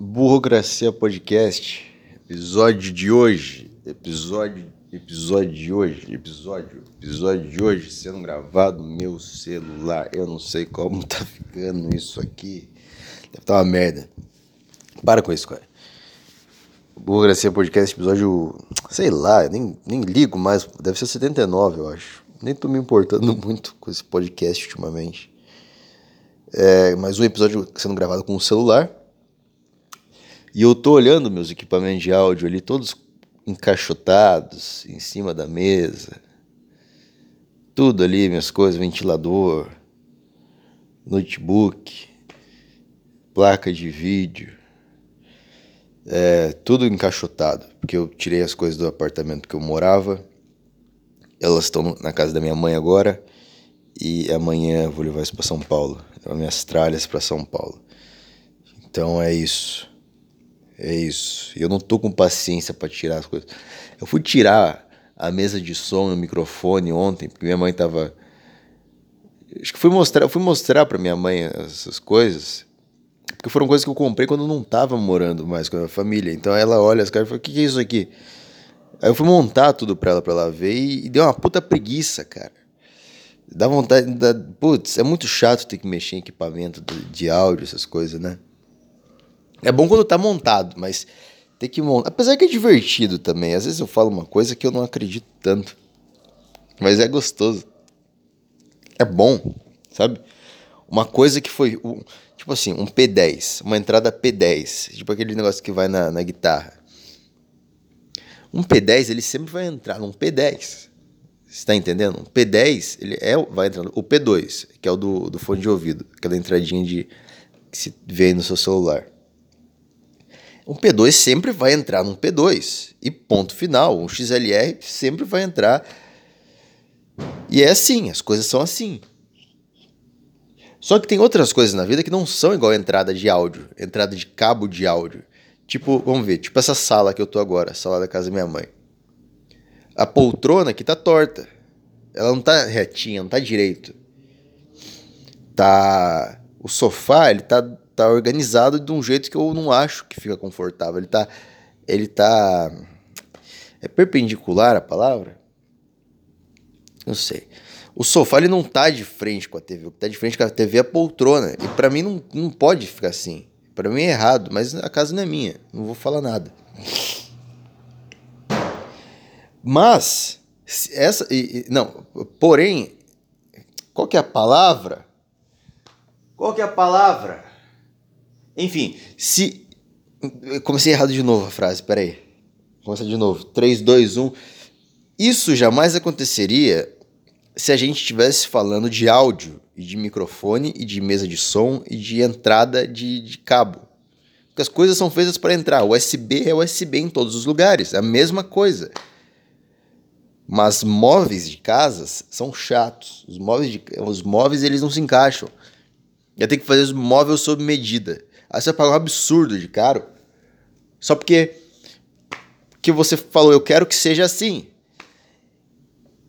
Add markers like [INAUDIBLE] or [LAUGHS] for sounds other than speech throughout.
Burocracia Podcast, episódio de hoje, episódio, episódio de hoje, episódio, episódio de hoje sendo gravado no meu celular. Eu não sei como tá ficando isso aqui. Deve tá uma merda. Para com isso, cara. Burocracia Podcast, episódio, sei lá, nem, nem ligo mais, deve ser 79, eu acho. Nem tô me importando muito com esse podcast ultimamente. É, mais um episódio sendo gravado com o celular. E eu tô olhando meus equipamentos de áudio ali, todos encaixotados em cima da mesa. Tudo ali, minhas coisas, ventilador, notebook, placa de vídeo. É, tudo encaixotado, porque eu tirei as coisas do apartamento que eu morava. Elas estão na casa da minha mãe agora e amanhã eu vou levar isso para São Paulo, levar minhas tralhas para São Paulo. Então é isso. É isso. Eu não tô com paciência para tirar as coisas. Eu fui tirar a mesa de som e o microfone ontem, porque minha mãe tava. Acho que fui mostrar, fui mostrar para minha mãe essas coisas, porque foram coisas que eu comprei quando eu não tava morando mais com a minha família. Então ela olha as caras e fala: "O que, que é isso aqui?" Aí eu fui montar tudo pra ela, pra ela ver, e, e deu uma puta preguiça, cara. Dá vontade. Dá, putz, é muito chato ter que mexer em equipamento de, de áudio, essas coisas, né? É bom quando tá montado, mas tem que montar. Apesar que é divertido também. Às vezes eu falo uma coisa que eu não acredito tanto. Mas é gostoso. É bom, sabe? Uma coisa que foi. Um, tipo assim, um P10. Uma entrada P10. Tipo aquele negócio que vai na, na guitarra. Um P10, ele sempre vai entrar num P10. Você tá entendendo? Um P10, ele é, vai entrando. O P2, que é o do, do fone de ouvido. Aquela entradinha de, que se vê aí no seu celular. Um P2 sempre vai entrar num P2. E ponto final. Um XLR sempre vai entrar. E é assim, as coisas são assim. Só que tem outras coisas na vida que não são igual a entrada de áudio, entrada de cabo de áudio. Tipo, vamos ver, tipo essa sala que eu tô agora, sala da casa da minha mãe. A poltrona aqui tá torta. Ela não tá retinha, não tá direito. Tá. O sofá, ele tá tá organizado de um jeito que eu não acho que fica confortável. Ele tá. Ele tá. É perpendicular a palavra? Não sei. O sofá ele não tá de frente com a TV. O que tá de frente com a TV é a poltrona. E para mim não, não pode ficar assim. Para mim é errado, mas a casa não é minha. Não vou falar nada. Mas essa não, porém, qual que é a palavra? Qual que é a palavra? Enfim, se. Eu comecei errado de novo a frase, peraí. Começa de novo. 3, 2, 1. Isso jamais aconteceria se a gente estivesse falando de áudio, e de microfone, e de mesa de som, e de entrada de, de cabo. Porque as coisas são feitas para entrar. USB é USB em todos os lugares, é a mesma coisa. Mas móveis de casas são chatos. Os móveis, de, os móveis eles não se encaixam. Eu tenho que fazer os móveis sob medida. Aí você vai pagar um absurdo de caro. Só porque que você falou, eu quero que seja assim.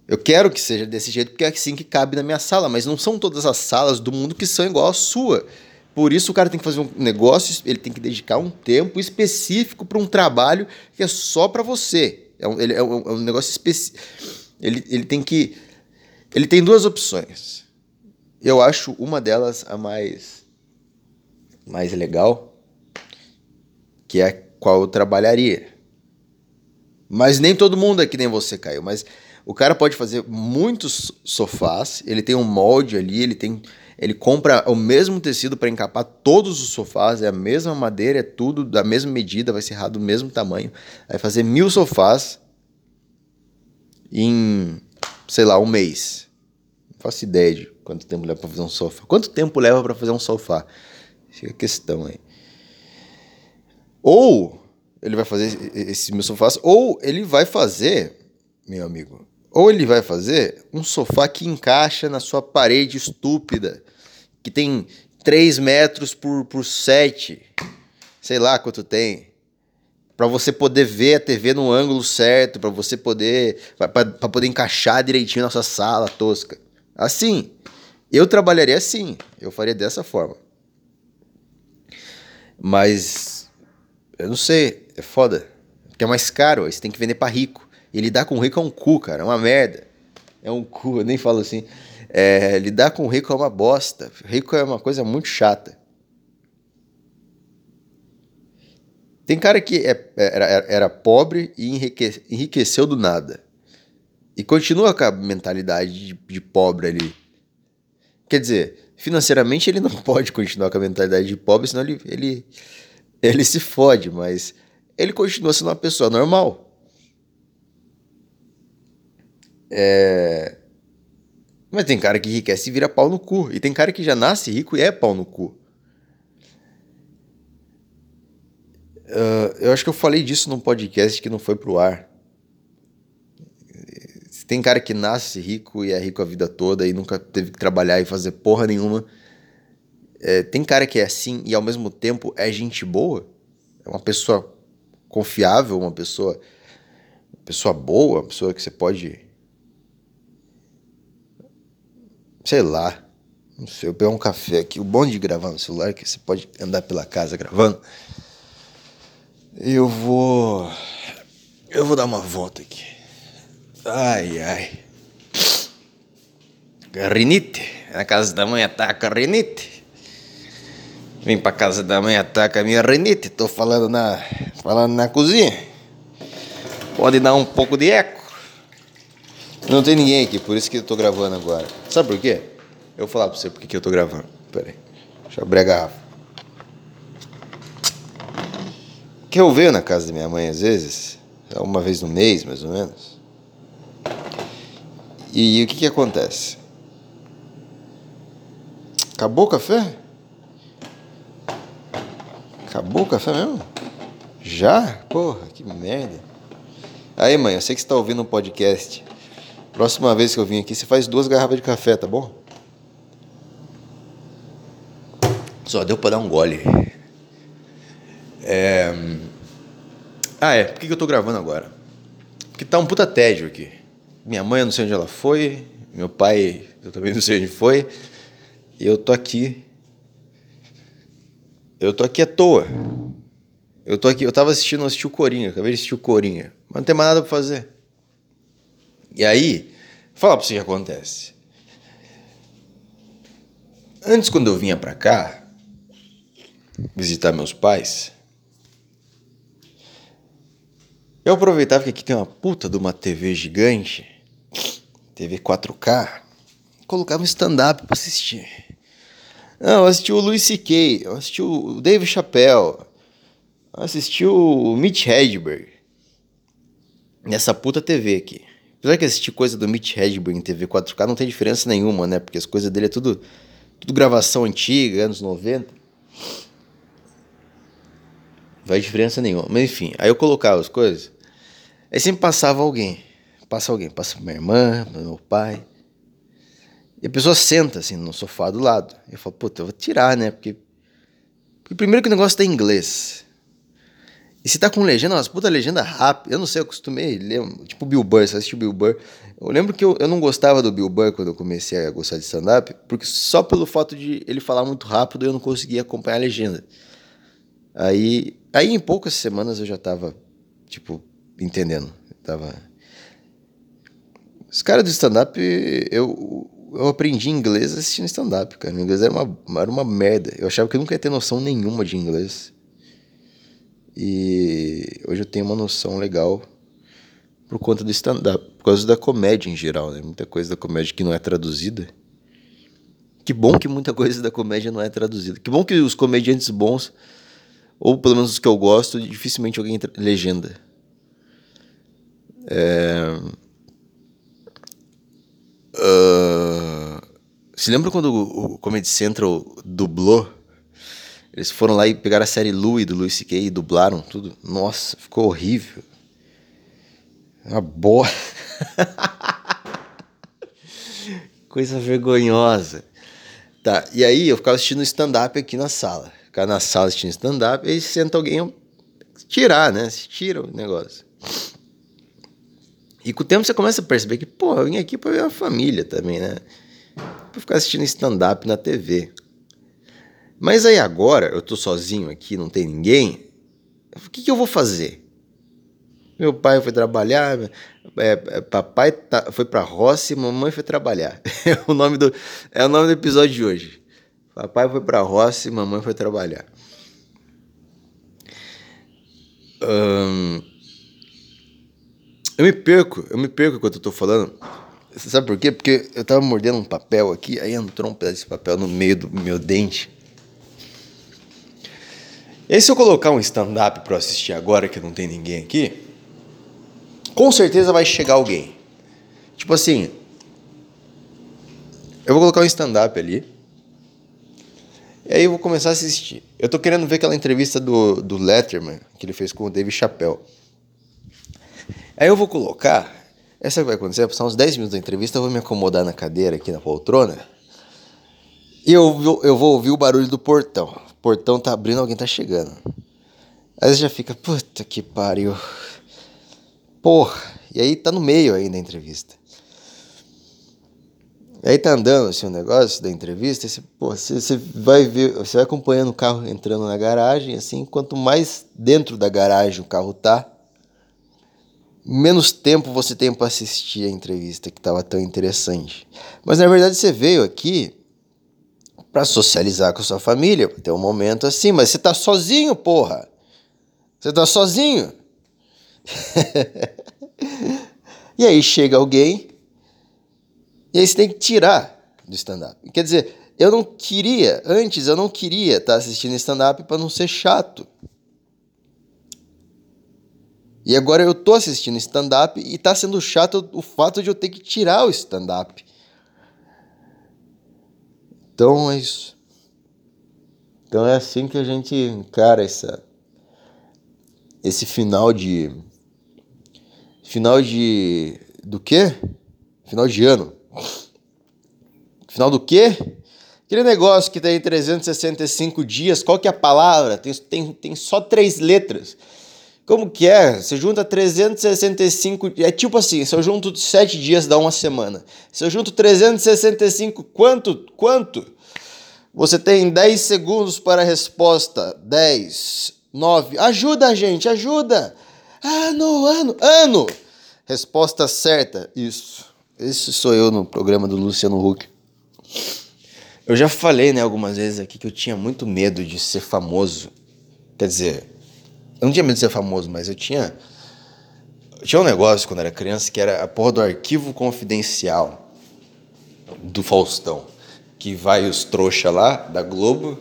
Eu quero que seja desse jeito porque é assim que cabe na minha sala, mas não são todas as salas do mundo que são igual à sua. Por isso o cara tem que fazer um negócio, ele tem que dedicar um tempo específico para um trabalho que é só para você. É um, ele, é um, é um negócio específico. Ele, ele tem que. Ele tem duas opções. Eu acho uma delas a mais mais legal, que é qual eu trabalharia. Mas nem todo mundo é que nem você, Caio. Mas o cara pode fazer muitos sofás, ele tem um molde ali, ele tem. Ele compra o mesmo tecido para encapar todos os sofás, é a mesma madeira, é tudo da mesma medida, vai ser errado do mesmo tamanho. Vai fazer mil sofás em, sei lá, um mês. Não faço ideia de quanto tempo leva para fazer um sofá. Quanto tempo leva para fazer um sofá? Fica a questão aí. Ou ele vai fazer esse meu sofá, ou ele vai fazer, meu amigo, ou ele vai fazer um sofá que encaixa na sua parede estúpida, que tem 3 metros por, por 7, sei lá quanto tem, para você poder ver a TV no ângulo certo, para você poder, para poder encaixar direitinho na sua sala tosca. Assim, eu trabalharia assim, eu faria dessa forma. Mas Eu não sei, é foda. Porque é mais caro, aí você tem que vender pra rico. E lidar com rico é um cu, cara, é uma merda. É um cu, [LAUGHS] eu nem falo assim. É, lidar com rico é uma bosta. Rico é uma coisa muito chata. Tem cara que é, era, era pobre e enrique, enriqueceu do nada. E continua com a mentalidade de, de pobre ali. Quer dizer, financeiramente ele não [LAUGHS] pode continuar com a mentalidade de pobre, senão ele, ele, ele se fode, mas ele continua sendo uma pessoa normal. É... Mas tem cara que enriquece e vira pau no cu. E tem cara que já nasce rico e é pau no cu. Uh, eu acho que eu falei disso num podcast que não foi pro ar. Tem cara que nasce rico e é rico a vida toda e nunca teve que trabalhar e fazer porra nenhuma. É, tem cara que é assim e ao mesmo tempo é gente boa. É uma pessoa confiável, uma pessoa, uma pessoa boa, uma pessoa que você pode sei lá. Não sei, eu pegar um café aqui. O bom de gravar no celular é que você pode andar pela casa gravando. Eu vou. Eu vou dar uma volta aqui. Ai, ai. Rinite. Na casa da mãe ataca rinite. Vem pra casa da mãe ataca a minha rinite. Tô falando na, falando na cozinha. Pode dar um pouco de eco. Não tem ninguém aqui, por isso que eu tô gravando agora. Sabe por quê? Eu vou falar pra você por que eu tô gravando. Pera aí. Deixa eu abrir a garrafa. Que eu venho na casa da minha mãe às vezes, uma vez no mês, mais ou menos. E o que que acontece? Acabou o café? Acabou o café mesmo? Já? Porra, que merda. Aí, mãe, eu sei que você tá ouvindo um podcast. Próxima vez que eu vim aqui, você faz duas garrafas de café, tá bom? Só deu pra dar um gole. É... Ah, é. Por que eu tô gravando agora? Porque tá um puta tédio aqui. Minha mãe, eu não sei onde ela foi. Meu pai, eu também não sei onde foi. E eu tô aqui. Eu tô aqui à toa. Eu tô aqui, eu tava assistindo, assisti o Corinha, acabei de assistir o Corinha. Mas não tem mais nada pra fazer. E aí, falar para você o que acontece. Antes, quando eu vinha para cá visitar meus pais, eu aproveitava que aqui tem uma puta de uma TV gigante, TV 4K, colocava um stand-up para assistir. Não, eu assisti o Louis C.K., eu assisti o Dave Chappelle, eu assisti o Mitch Hedberg, nessa puta TV aqui. Apesar que assistir coisa do Mitch Hedberg em TV 4K não tem diferença nenhuma, né? Porque as coisas dele é tudo, tudo gravação antiga, anos 90. Faz diferença nenhuma. Mas enfim, aí eu colocava as coisas. Aí sempre passava alguém. Passa alguém, passa minha irmã, meu pai. E a pessoa senta assim no sofá do lado. Eu falo, puta, eu vou tirar, né? Porque, porque primeiro que o negócio tá em inglês. E se tá com legenda, umas puta legenda rápida. Eu não sei, eu acostumei ler, tipo Bill Burr, você assistiu Bill Burr. Eu lembro que eu, eu não gostava do Bill Burr quando eu comecei a gostar de stand-up, porque só pelo fato de ele falar muito rápido eu não conseguia acompanhar a legenda. Aí, aí em poucas semanas eu já tava, tipo, entendendo. Eu tava... Os caras do stand-up, eu, eu aprendi inglês assistindo stand-up, cara. O inglês era uma, era uma merda. Eu achava que eu nunca ia ter noção nenhuma de inglês. E hoje eu tenho uma noção legal por conta do stand-up, por causa da comédia em geral, né? Muita coisa da comédia que não é traduzida. Que bom que muita coisa da comédia não é traduzida. Que bom que os comediantes bons, ou pelo menos os que eu gosto, dificilmente alguém legenda. É... Uh... Se lembra quando o Comedy Central dublou eles foram lá e pegaram a série Louie do Louis C.K. e dublaram tudo. Nossa, ficou horrível. Uma boa. [LAUGHS] Coisa vergonhosa. Tá, e aí eu ficava assistindo stand-up aqui na sala. Ficava na sala assistindo stand-up, aí senta alguém tirar, né? Se tira o negócio. E com o tempo você começa a perceber que, pô, eu vim aqui pra ver a família também, né? Pra ficar assistindo stand-up na TV. Mas aí agora, eu tô sozinho aqui, não tem ninguém. O que, que eu vou fazer? Meu pai foi trabalhar, é, é, papai tá, foi pra roça e mamãe foi trabalhar. [LAUGHS] É o nome do, é o nome do episódio de hoje. Papai foi pra roça e mamãe foi trabalhar. eu me perco, eu me perco enquanto eu tô falando. Você sabe por quê? Porque eu tava mordendo um papel aqui, aí entrou um pedaço de papel no meio do meu dente. E aí, se eu colocar um stand-up pra eu assistir agora, que não tem ninguém aqui, com certeza vai chegar alguém. Tipo assim, eu vou colocar um stand-up ali. E aí eu vou começar a assistir. Eu tô querendo ver aquela entrevista do, do Letterman que ele fez com o David Chappelle. Aí eu vou colocar. Essa vai acontecer, passar uns 10 minutos da entrevista, eu vou me acomodar na cadeira aqui na poltrona. E eu, eu vou ouvir o barulho do portão. O portão tá abrindo, alguém tá chegando. Aí você já fica, puta que pariu. Porra, e aí tá no meio ainda da entrevista. Aí tá andando assim o negócio da entrevista, você, porra, você, você vai ver, você vai acompanhando o carro entrando na garagem, assim, quanto mais dentro da garagem o carro tá, menos tempo você tem para assistir a entrevista que tava tão interessante. Mas na verdade você veio aqui para socializar com a sua família, pra ter um momento assim, mas você tá sozinho, porra. Você tá sozinho. [LAUGHS] e aí chega alguém, e aí você tem que tirar do stand-up. Quer dizer, eu não queria, antes eu não queria estar assistindo stand-up para não ser chato. E agora eu tô assistindo stand-up e tá sendo chato o fato de eu ter que tirar o stand-up. Então é isso. Então é assim que a gente encara essa, esse final de Final de. Do quê? Final de ano. Final do quê? Aquele negócio que tem 365 dias, qual que é a palavra? Tem, tem, tem só três letras. Como que é? Você junta 365. É tipo assim: se eu junto 7 dias, dá uma semana. Se eu junto 365, quanto? Quanto? Você tem 10 segundos para a resposta. 10, 9. Ajuda, gente, ajuda! Ano, ano, ano! Resposta certa. Isso. Esse sou eu no programa do Luciano Huck. Eu já falei, né, algumas vezes aqui que eu tinha muito medo de ser famoso. Quer dizer, eu não tinha medo de ser famoso, mas eu tinha. Eu tinha um negócio quando era criança que era a porra do arquivo confidencial do Faustão. Que vai os trouxa lá da Globo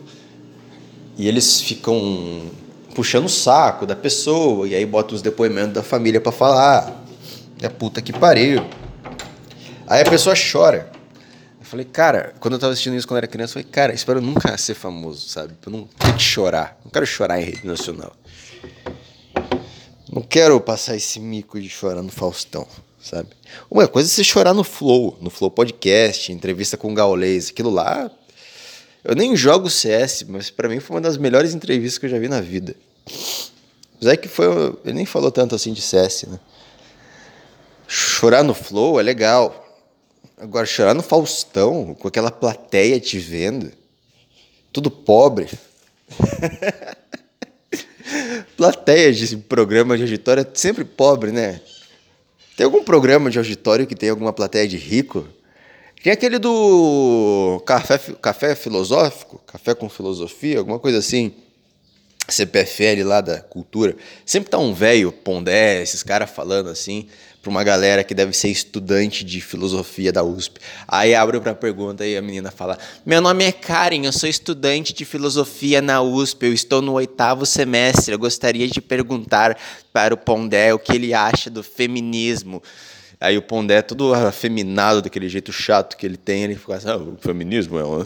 e eles ficam puxando o saco da pessoa, e aí bota os depoimentos da família para falar. É puta que pariu. Aí a pessoa chora. Eu falei, cara, quando eu tava assistindo isso quando era criança, eu falei, cara, espero nunca ser famoso, sabe? Pra não ter que chorar. Não quero chorar em rede nacional. Não quero passar esse mico de chorar no Faustão, sabe? Uma coisa é você chorar no Flow, no Flow Podcast, entrevista com o Gaulês. Aquilo lá. Eu nem jogo CS, mas para mim foi uma das melhores entrevistas que eu já vi na vida. Apesar que foi. Ele nem falou tanto assim de CS, né? Chorar no Flow é legal. Agora, chorar no Faustão, com aquela plateia te vendo, tudo pobre. [LAUGHS] plateia de programa de auditório é sempre pobre, né? Tem algum programa de auditório que tem alguma plateia de rico? Tem aquele do café, café filosófico, café com filosofia, alguma coisa assim. CPFL lá da cultura, sempre tá um velho Pondé, esses caras falando assim, para uma galera que deve ser estudante de filosofia da USP. Aí abre para pergunta e a menina fala: Meu nome é Karen, eu sou estudante de filosofia na USP, eu estou no oitavo semestre. Eu gostaria de perguntar para o Pondé o que ele acha do feminismo. Aí o Pondé, todo afeminado, daquele jeito chato que ele tem, ele fica assim: ah, o feminismo é uma.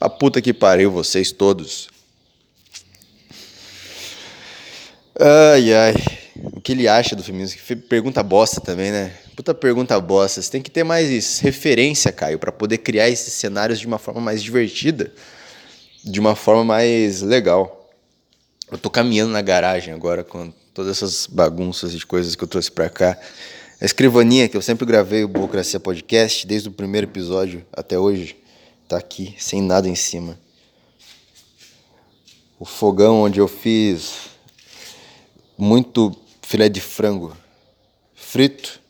A puta que pariu, vocês todos. Ai, ai. O que ele acha do feminismo? Pergunta bosta também, né? Puta pergunta bosta. Você tem que ter mais referência, Caio, para poder criar esses cenários de uma forma mais divertida, de uma forma mais legal. Eu tô caminhando na garagem agora com todas essas bagunças de coisas que eu trouxe para cá. A escrivaninha que eu sempre gravei o Burocracia Podcast, desde o primeiro episódio até hoje, tá aqui, sem nada em cima. O fogão onde eu fiz muito filé de frango frito,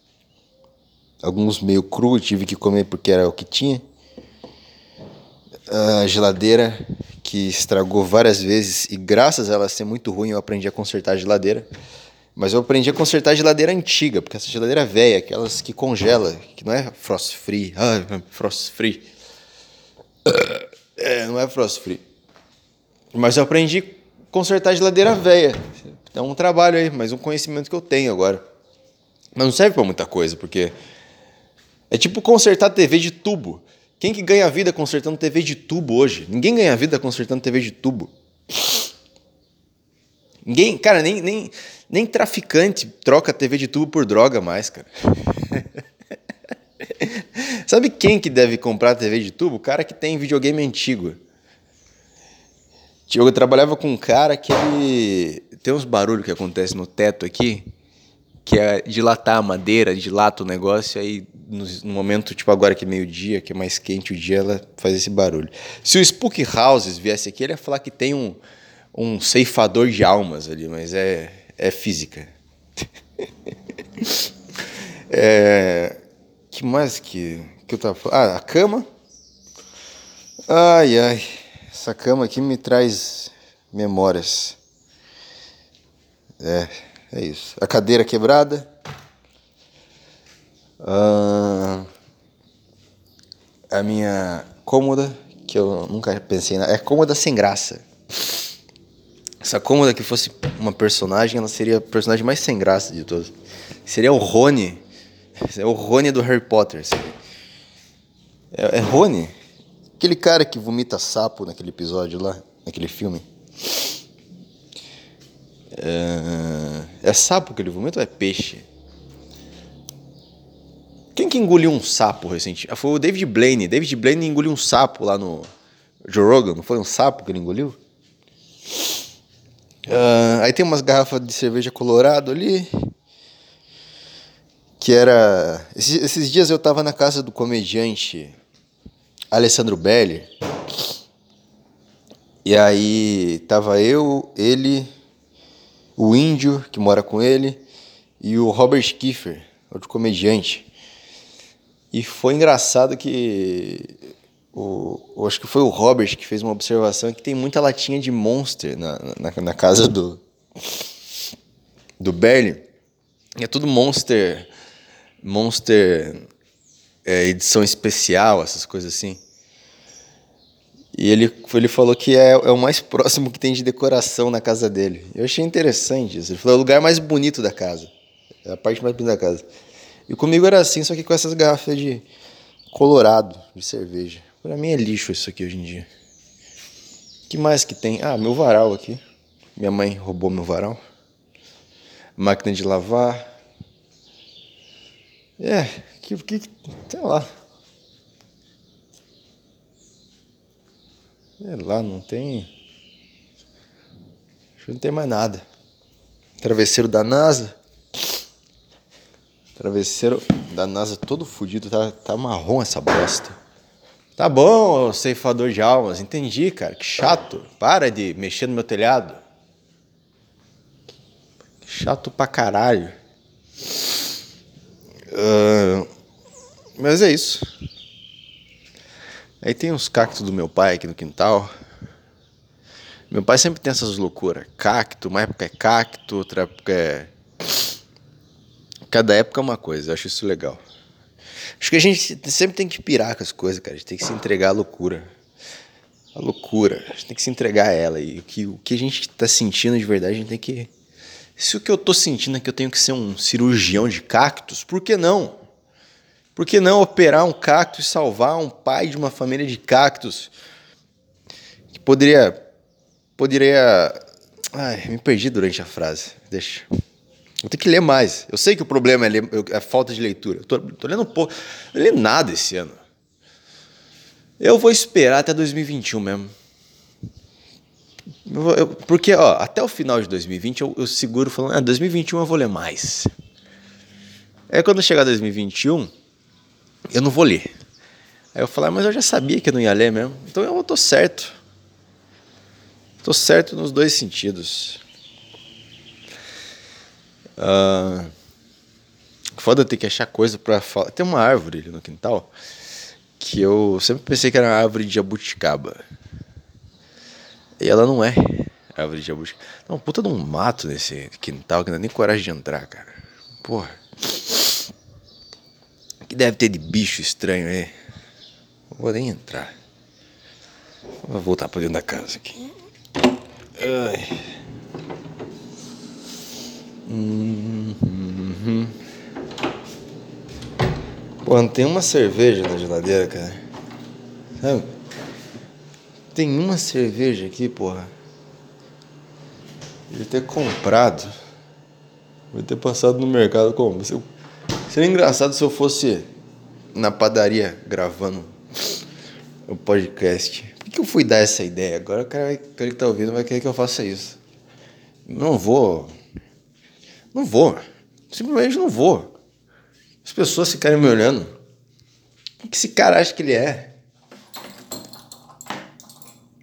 alguns meio cru, tive que comer porque era o que tinha. A geladeira que estragou várias vezes e graças a ela ser muito ruim eu aprendi a consertar a geladeira. Mas eu aprendi a consertar a geladeira antiga, porque essa geladeira velha, aquelas que congela, que não é frost free. Ah, frost free. [COUGHS] É, não é frost free. Mas eu aprendi a consertar a geladeira velha. É um trabalho aí, mas um conhecimento que eu tenho agora. Mas não serve para muita coisa, porque é tipo consertar TV de tubo. Quem que ganha vida consertando TV de tubo hoje? Ninguém ganha vida consertando TV de tubo. Ninguém, cara, nem, nem, nem traficante troca TV de tubo por droga mais, cara. [LAUGHS] Sabe quem que deve comprar TV de tubo? O cara que tem videogame antigo. Eu trabalhava com um cara que ele tem uns barulhos que acontecem no teto aqui, que é dilatar a madeira, dilata o negócio, aí no, no momento, tipo agora que é meio-dia, que é mais quente o dia, ela faz esse barulho. Se o Spook Houses viesse aqui, ele ia falar que tem um, um ceifador de almas ali, mas é, é física. [LAUGHS] é, que mais que, que eu tava falando? Ah, a cama. Ai, ai. Essa cama aqui me traz memórias. É, é isso. A cadeira quebrada. Ah, a minha cômoda, que eu nunca pensei na. É cômoda sem graça. Essa cômoda que fosse uma personagem, ela seria a personagem mais sem graça de todos. Seria o Rony. É o Rony do Harry Potter. É, é Rony? Aquele cara que vomita sapo naquele episódio lá, naquele filme. É, é sapo que ele vomita ou é peixe? Quem que engoliu um sapo recentemente? Ah, foi o David Blaine. David Blaine engoliu um sapo lá no Joe Rogan. Não foi um sapo que ele engoliu? Uh, aí tem umas garrafas de cerveja colorado ali. Que era. Esses, esses dias eu tava na casa do comediante Alessandro Belli. E aí tava eu, ele, o índio que mora com ele e o Robert Kiefer, outro comediante. E foi engraçado que o, acho que foi o Robert que fez uma observação que tem muita latinha de Monster na, na, na casa do do. É tudo Monster, Monster é, edição especial, essas coisas assim. E ele, ele falou que é, é o mais [LAUGHS] próximo que tem de decoração na casa dele. Eu achei interessante isso. Ele falou é o lugar mais bonito da casa. É a parte mais bonita da casa. E comigo era assim, só que com essas garrafas de colorado de cerveja. Para mim é lixo isso aqui hoje em dia. que mais que tem? Ah, meu varal aqui. Minha mãe roubou meu varal. Máquina de lavar. É, que, que sei lá. Sei lá, não tem. Acho que não tem mais nada. Travesseiro da NASA. Travesseiro da NASA todo fudido, tá, tá marrom essa bosta. Tá bom, ceifador de almas, entendi, cara. Que chato. Para de mexer no meu telhado. Chato pra caralho. Uh, mas é isso. Aí tem uns cactos do meu pai aqui no quintal. Meu pai sempre tem essas loucuras. Cacto, uma época é cacto, outra época é Cada época é uma coisa, eu acho isso legal. Acho que a gente sempre tem que pirar com as coisas, cara. A gente tem que se entregar à loucura. A loucura. A gente tem que se entregar a ela. E o que, o que a gente está sentindo de verdade, a gente tem que. Se o que eu estou sentindo é que eu tenho que ser um cirurgião de cactos, por que não? Por que não operar um cacto e salvar um pai de uma família de cactos? Que poderia. Poderia. Ai, me perdi durante a frase. Deixa. Vou ter que ler mais. Eu sei que o problema é, ler, é a falta de leitura. Eu tô, tô lendo um pouco. Não li nada esse ano. Eu vou esperar até 2021 mesmo. Eu, eu, porque, ó, até o final de 2020 eu, eu seguro falando, ah, 2021 eu vou ler mais. Aí quando chegar 2021, eu não vou ler. Aí eu falo, ah, mas eu já sabia que eu não ia ler mesmo. Então eu tô certo. Tô certo nos dois sentidos. Uh, foda ter que achar coisa pra falar. Tem uma árvore ali no quintal que eu sempre pensei que era uma árvore de jabuticaba. E ela não é árvore de jabuticaba. Não, puta de um mato nesse quintal que não dá nem coragem de entrar, cara. Porra. Que deve ter de bicho estranho aí? Não vou nem entrar. Vou voltar pra dentro da casa aqui. Ai. Uhum. Pô, não tem uma cerveja na geladeira, cara. Sabe? Tem uma cerveja aqui, porra. Devia ter comprado. Devia ter passado no mercado como? Seria engraçado se eu fosse na padaria gravando o podcast. Por que eu fui dar essa ideia? Agora o cara, que tá ouvindo vai querer que eu faça isso. Não vou. Não vou. Simplesmente não vou. As pessoas ficarem me olhando. O que esse cara acha que ele é?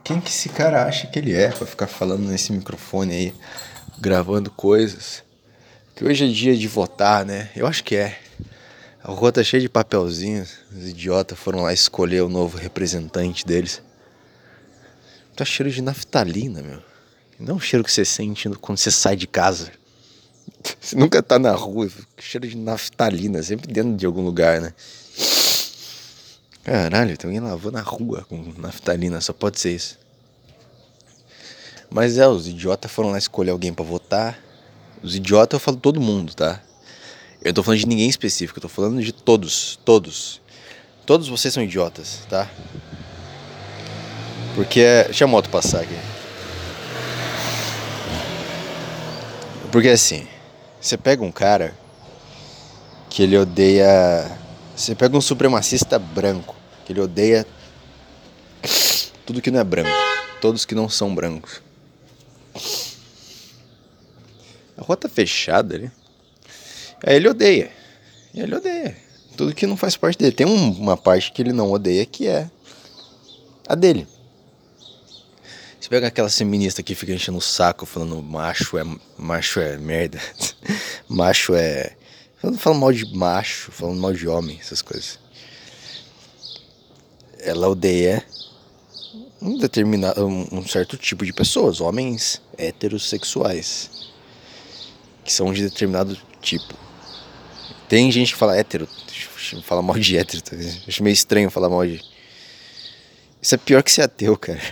Quem que esse cara acha que ele é pra ficar falando nesse microfone aí, gravando coisas? Que hoje é dia de votar, né? Eu acho que é. A rua tá cheia de papelzinhos. Os idiotas foram lá escolher o novo representante deles. Tá cheiro de naftalina, meu. Não é cheiro que você sente quando você sai de casa. Você nunca tá na rua, cheiro de naftalina, sempre dentro de algum lugar, né? Caralho, tem alguém lavando na rua com naftalina, só pode ser isso. Mas é, os idiotas foram lá escolher alguém para votar. Os idiotas eu falo todo mundo, tá? Eu tô falando de ninguém específico, eu tô falando de todos, todos. Todos vocês são idiotas, tá? Porque é. Deixa a moto passar aqui. Porque assim, você pega um cara que ele odeia. Você pega um supremacista branco, que ele odeia tudo que não é branco, todos que não são brancos. A rua tá fechada ali. Aí ele odeia. Ele odeia. Tudo que não faz parte dele. Tem um, uma parte que ele não odeia que é a dele. Você pega aquela feminista que fica enchendo o saco falando macho é macho é merda. [LAUGHS] macho é. Falando, falando mal de macho, falando mal de homem, essas coisas. Ela odeia um determinado um certo tipo de pessoas, homens heterossexuais. Que são de determinado tipo. Tem gente que fala hétero, fala mal de hétero, tá? acho meio estranho falar mal de. Isso é pior que ser ateu, cara. [LAUGHS]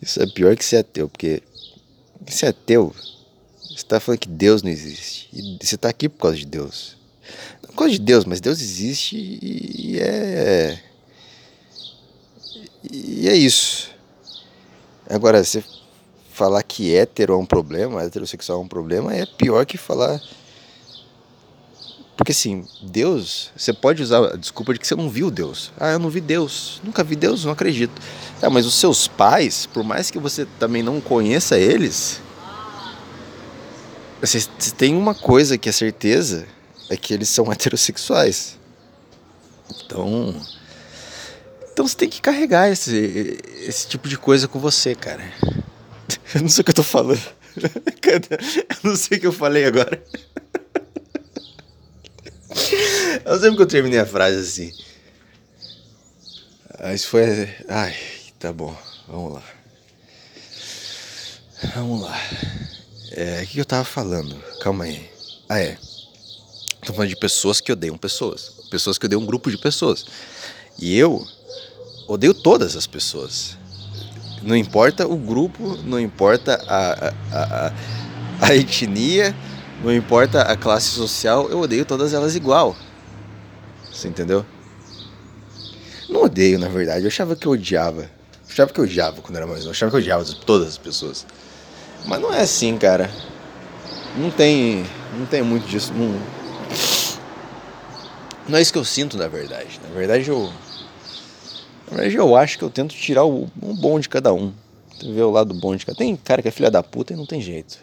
Isso é pior que ser ateu, porque se é ateu, você está falando que Deus não existe. E você está aqui por causa de Deus. Não por causa de Deus, mas Deus existe e é. E é isso. Agora, você falar que hétero é um problema, heterossexual é um problema, é pior que falar porque assim, Deus, você pode usar a desculpa de que você não viu Deus. Ah, eu não vi Deus, nunca vi Deus, não acredito. Ah, mas os seus pais, por mais que você também não conheça eles, você tem uma coisa que é certeza, é que eles são [LAUGHS] heterossexuais. Então, então você tem que carregar esse, esse tipo de coisa com você, cara. [LAUGHS] Eu não sei o que eu tô falando. [LAUGHS] Eu não sei o que eu falei agora. [LAUGHS] Eu sempre que eu terminei a frase assim. Ah, isso foi. Ai, tá bom. Vamos lá. Vamos lá. É, o que eu tava falando? Calma aí. Ah, é. Tô falando de pessoas que odeiam pessoas. Pessoas que odeiam um grupo de pessoas. E eu odeio todas as pessoas. Não importa o grupo, não importa a, a, a, a etnia, não importa a classe social, eu odeio todas elas igual. Você entendeu? Não odeio, na verdade. Eu achava que eu odiava. Eu achava que eu odiava quando era mais novo. Eu achava que eu odiava todas as pessoas. Mas não é assim, cara. Não tem. Não tem muito disso. Não, não é isso que eu sinto, na verdade. Na verdade, eu. Verdade, eu acho que eu tento tirar o, um bom de cada um. Ver o lado bom de cada Tem cara que é filha da puta e não tem jeito.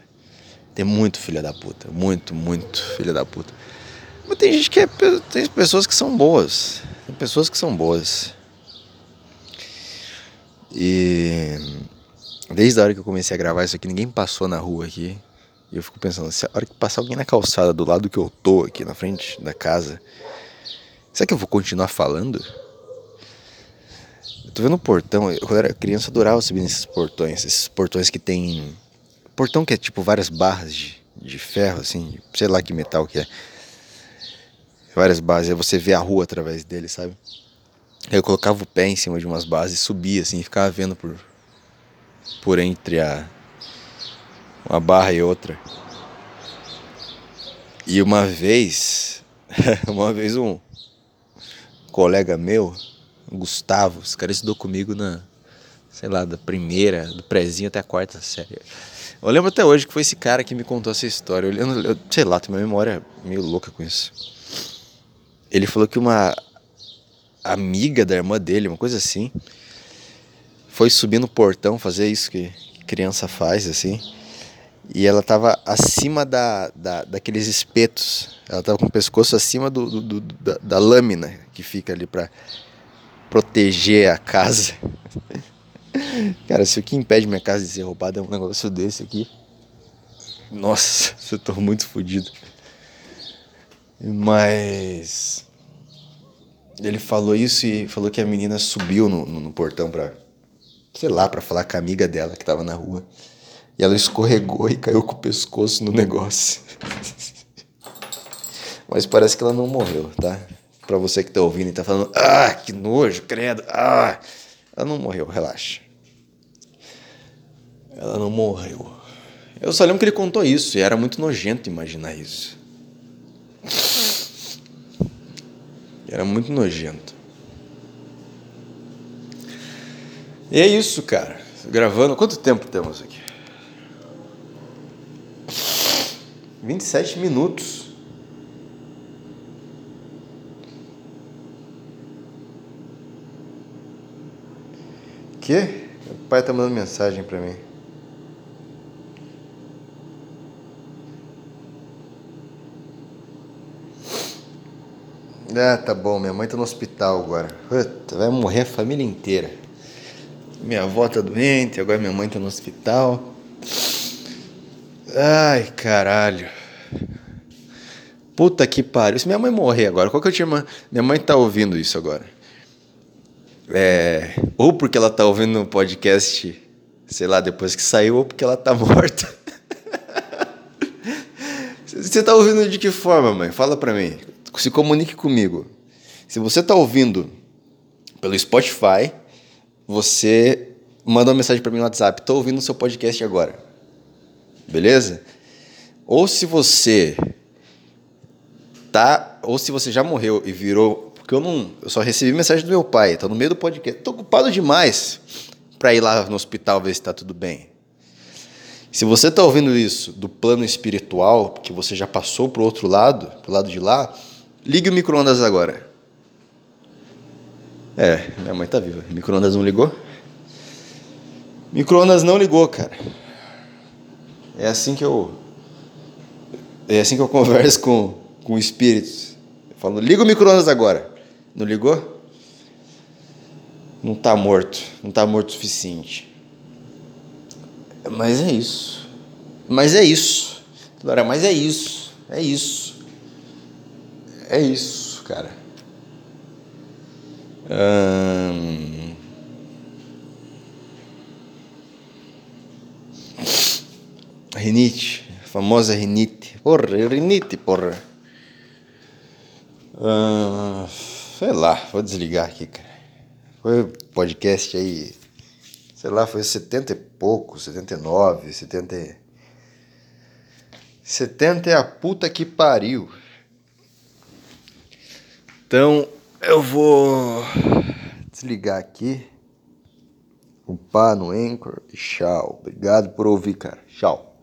Tem muito filha da puta. Muito, muito filha da puta. Mas tem gente que é. Tem pessoas que são boas. Tem pessoas que são boas. E. Desde a hora que eu comecei a gravar isso aqui, ninguém passou na rua aqui. E eu fico pensando, se a hora que passar alguém na calçada do lado que eu tô, aqui na frente da casa, será que eu vou continuar falando? Tô vendo o portão, eu, era criança adorava subir nesses portões, esses portões que tem. Portão que é tipo várias barras de, de ferro, assim, sei lá que metal que é. Várias bases, aí você vê a rua através dele, sabe? Eu colocava o pé em cima de umas bases, subia assim, ficava vendo por, por entre a, uma barra e outra. E uma vez, [LAUGHS] uma vez um colega meu, Gustavo, esse cara estudou comigo na, sei lá, da primeira, do prezinho até a quarta série. Eu lembro até hoje que foi esse cara que me contou essa história. Eu, lembro, eu sei lá, tenho uma memória meio louca com isso. Ele falou que uma amiga da irmã dele, uma coisa assim, foi subir no portão fazer isso que criança faz, assim. E ela tava acima da, da, daqueles espetos. Ela tava com o pescoço acima do, do, do da, da, lâmina que fica ali para proteger a casa. [LAUGHS] Cara, se o que impede minha casa de ser roubada é um negócio desse aqui. Nossa, [LAUGHS] eu tô muito fodido. Mas. Ele falou isso e falou que a menina subiu no, no, no portão pra. Sei lá, pra falar com a amiga dela que tava na rua. E ela escorregou e caiu com o pescoço no negócio. [LAUGHS] Mas parece que ela não morreu, tá? Pra você que tá ouvindo e tá falando, ah, que nojo, credo, ah. Ela não morreu, relaxa. Ela não morreu. Eu só lembro que ele contou isso e era muito nojento imaginar isso. Era muito nojento. E é isso, cara. Gravando. Quanto tempo temos aqui? 27 minutos. Que? Meu pai tá mandando mensagem pra mim. Ah, tá bom. Minha mãe tá no hospital agora. Vai morrer a família inteira. Minha avó tá doente, agora minha mãe tá no hospital. Ai, caralho. Puta que pariu. Se minha mãe morrer agora, qual que eu tinha. Minha mãe tá ouvindo isso agora. É... Ou porque ela tá ouvindo um podcast, sei lá, depois que saiu, ou porque ela tá [LAUGHS] morta. Você tá ouvindo de que forma, mãe? Fala pra mim. Se comunique comigo. Se você tá ouvindo pelo Spotify, você manda uma mensagem para mim no WhatsApp. Tô ouvindo o seu podcast agora. Beleza? Ou se você tá, ou se você já morreu e virou, porque eu não, eu só recebi mensagem do meu pai, tá no meio do podcast. Tô ocupado demais para ir lá no hospital ver se tá tudo bem. Se você tá ouvindo isso do plano espiritual, que você já passou pro outro lado, pro lado de lá, ligue o microondas agora. É, minha mãe tá viva. Microondas não ligou? Microondas não ligou, cara. É assim que eu. É assim que eu [LAUGHS] converso com, com espíritos. Eu falo, liga o micro-ondas agora. Não ligou? Não está morto. Não está morto o suficiente. Mas é isso. Mas é isso. Glória, mas é isso. É isso. É isso, cara. Hum... Rinite, famosa rinite. Porra, rinite, porra. Uh, sei lá, vou desligar aqui, cara. Foi podcast aí, sei lá, foi 70 e pouco, 79, 70. 70 é a puta que pariu. Então eu vou desligar aqui. Upar no Anchor. Tchau. Obrigado por ouvir, cara. Tchau.